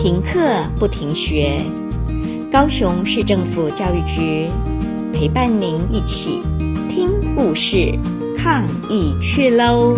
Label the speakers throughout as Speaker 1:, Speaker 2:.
Speaker 1: 停课不停学，高雄市政府教育局陪伴您一起听故事、抗疫去喽。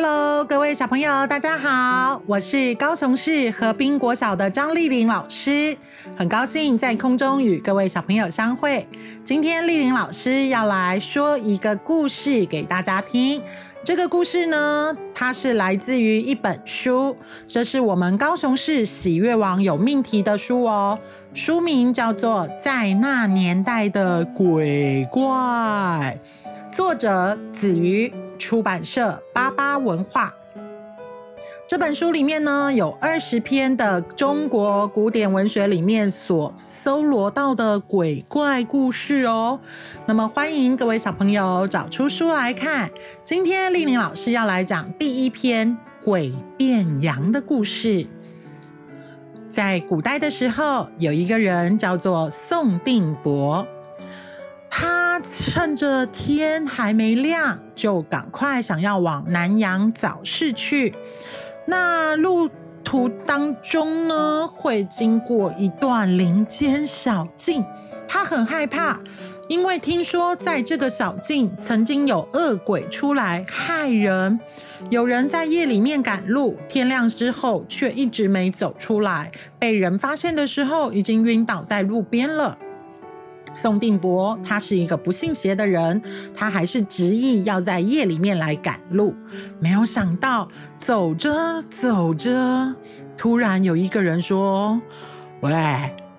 Speaker 2: ！Hello，各位小朋友，大家好，我是高雄市河滨国小的张丽玲老师，很高兴在空中与各位小朋友相会。今天丽玲老师要来说一个故事给大家听。这个故事呢，它是来自于一本书，这是我们高雄市喜悦网有命题的书哦。书名叫做《在那年代的鬼怪》，作者子瑜，出版社巴巴文化。这本书里面呢，有二十篇的中国古典文学里面所搜罗到的鬼怪故事哦。那么，欢迎各位小朋友找出书来看。今天丽玲老师要来讲第一篇鬼变羊的故事。在古代的时候，有一个人叫做宋定伯，趁着天还没亮，就赶快想要往南阳早市去。那路途当中呢，会经过一段林间小径，他很害怕，因为听说在这个小径曾经有恶鬼出来害人，有人在夜里面赶路，天亮之后却一直没走出来，被人发现的时候已经晕倒在路边了。宋定伯他是一个不信邪的人，他还是执意要在夜里面来赶路。没有想到，走着走着，突然有一个人说：“喂，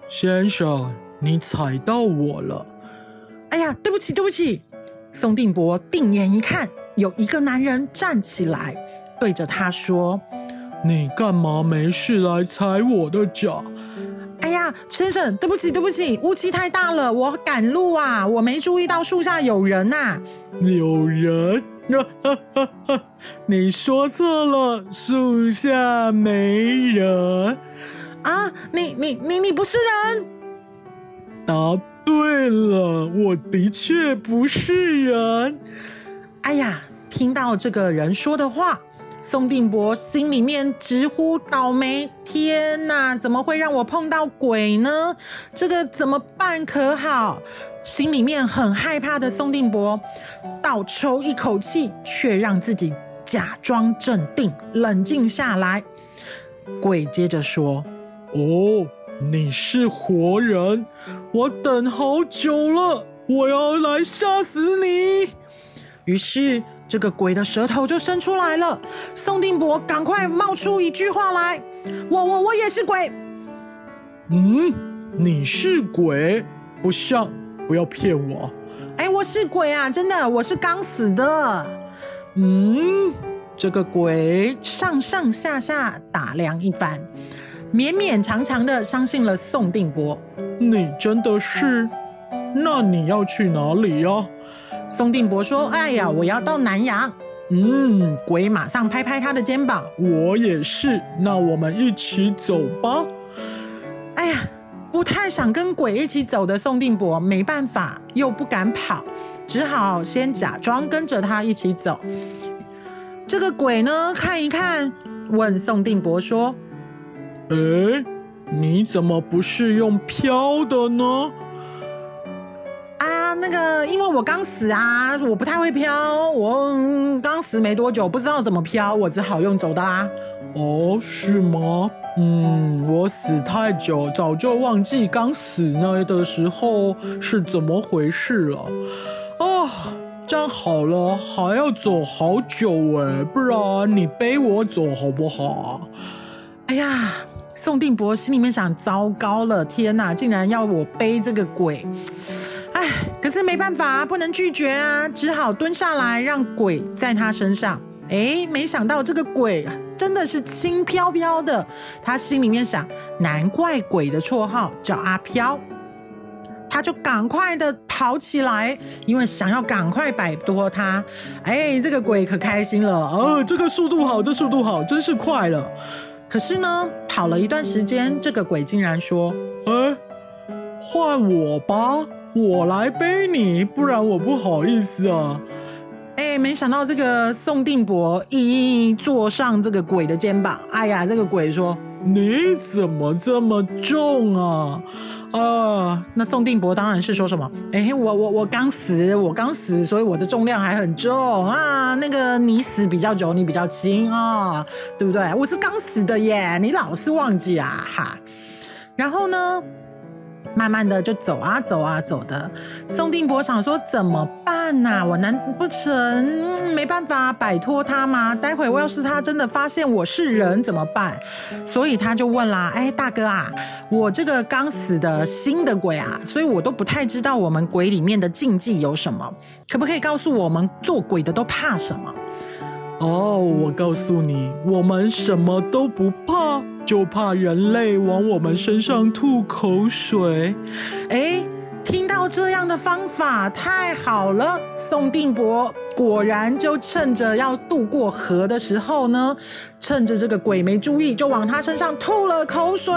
Speaker 2: 先生，你踩到我了。”哎呀，对不起，对不起。宋定伯定眼一看，有一个男人站起来，对着他说：“你干嘛没事来踩我的脚？”哎呀，先生，对不起，对不起，雾气太大了，我赶路啊，我没注意到树下有人呐。有人？你说错了，树下没人。啊，你你你你不是人？答对了，我的确不是人。哎呀，听到这个人说的话。宋定伯心里面直呼倒霉，天哪，怎么会让我碰到鬼呢？这个怎么办可好？心里面很害怕的宋定伯倒抽一口气，却让自己假装镇定，冷静下来。鬼接着说：“哦，你是活人，我等好久了，我要来吓死你。”于是。这个鬼的舌头就伸出来了，宋定伯赶快冒出一句话来：“我我我也是鬼。”嗯，你是鬼？不像，不要骗我。哎，我是鬼啊，真的，我是刚死的。嗯，这个鬼上上下下打量一番，勉勉强强的相信了宋定伯。你真的是？那你要去哪里呀？宋定伯说：“哎呀，我要到南洋。”嗯，鬼马上拍拍他的肩膀：“我也是，那我们一起走吧。”哎呀，不太想跟鬼一起走的宋定伯没办法，又不敢跑，只好先假装跟着他一起走。这个鬼呢，看一看，问宋定伯说：“哎，你怎么不是用飘的呢？”那个，因为我刚死啊，我不太会飘，我刚死没多久，不知道怎么飘，我只好用走的啦。哦，是吗？嗯，我死太久，早就忘记刚死那的时候是怎么回事了。啊，这样好了，还要走好久哎，不然你背我走好不好？哎呀，宋定伯心里面想：糟糕了，天哪，竟然要我背这个鬼！哎，可是没办法啊，不能拒绝啊，只好蹲下来让鬼在他身上。哎，没想到这个鬼真的是轻飘飘的，他心里面想，难怪鬼的绰号叫阿飘。他就赶快的跑起来，因为想要赶快摆脱他。哎，这个鬼可开心了，哦，这个速度好，这速度好，真是快了。可是呢，跑了一段时间，这个鬼竟然说：“哎，换我吧。”我来背你，不然我不好意思啊。哎，没想到这个宋定伯一坐上这个鬼的肩膀，哎呀，这个鬼说：“你怎么这么重啊？”呃，那宋定伯当然是说什么？哎，我我我刚死，我刚死，所以我的重量还很重啊。那个你死比较久，你比较轻啊，对不对？我是刚死的耶，你老是忘记啊哈。然后呢？慢慢的就走啊走啊走的，宋定伯想说怎么办呐、我难不成没办法摆脱他吗？待会我要是他真的发现我是人怎么办？所以他就问啦：哎，大哥啊，我这个刚死的新的鬼啊，所以我都不太知道我们鬼里面的禁忌有什么，可不可以告诉我们做鬼的都怕什么？哦，我告诉你，我们什么都不怕。就怕人类往我们身上吐口水。哎，听到这样的方法太好了！宋定伯果然就趁着要渡过河的时候呢，趁着这个鬼没注意，就往他身上吐了口水。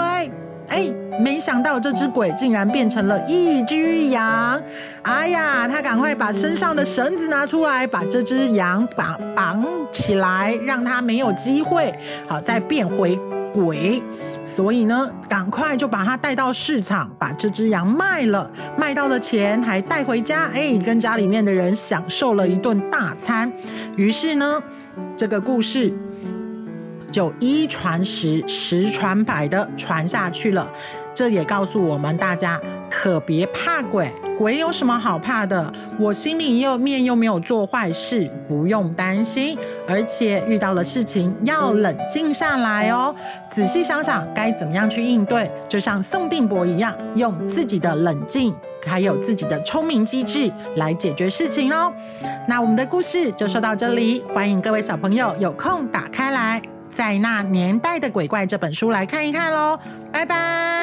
Speaker 2: 哎，没想到这只鬼竟然变成了一只羊。哎呀，他赶快把身上的绳子拿出来，把这只羊绑绑起来，让他没有机会好再变回。鬼，所以呢，赶快就把它带到市场，把这只羊卖了，卖到的钱还带回家，哎，跟家里面的人享受了一顿大餐。于是呢，这个故事就一传十，十传百的传下去了。这也告诉我们大家，可别怕鬼，鬼有什么好怕的？我心里又面又没有做坏事，不用担心。而且遇到了事情要冷静下来哦，仔细想想该怎么样去应对，就像宋定伯一样，用自己的冷静还有自己的聪明机智来解决事情哦。那我们的故事就说到这里，欢迎各位小朋友有空打开来，在那年代的鬼怪这本书来看一看喽。拜拜。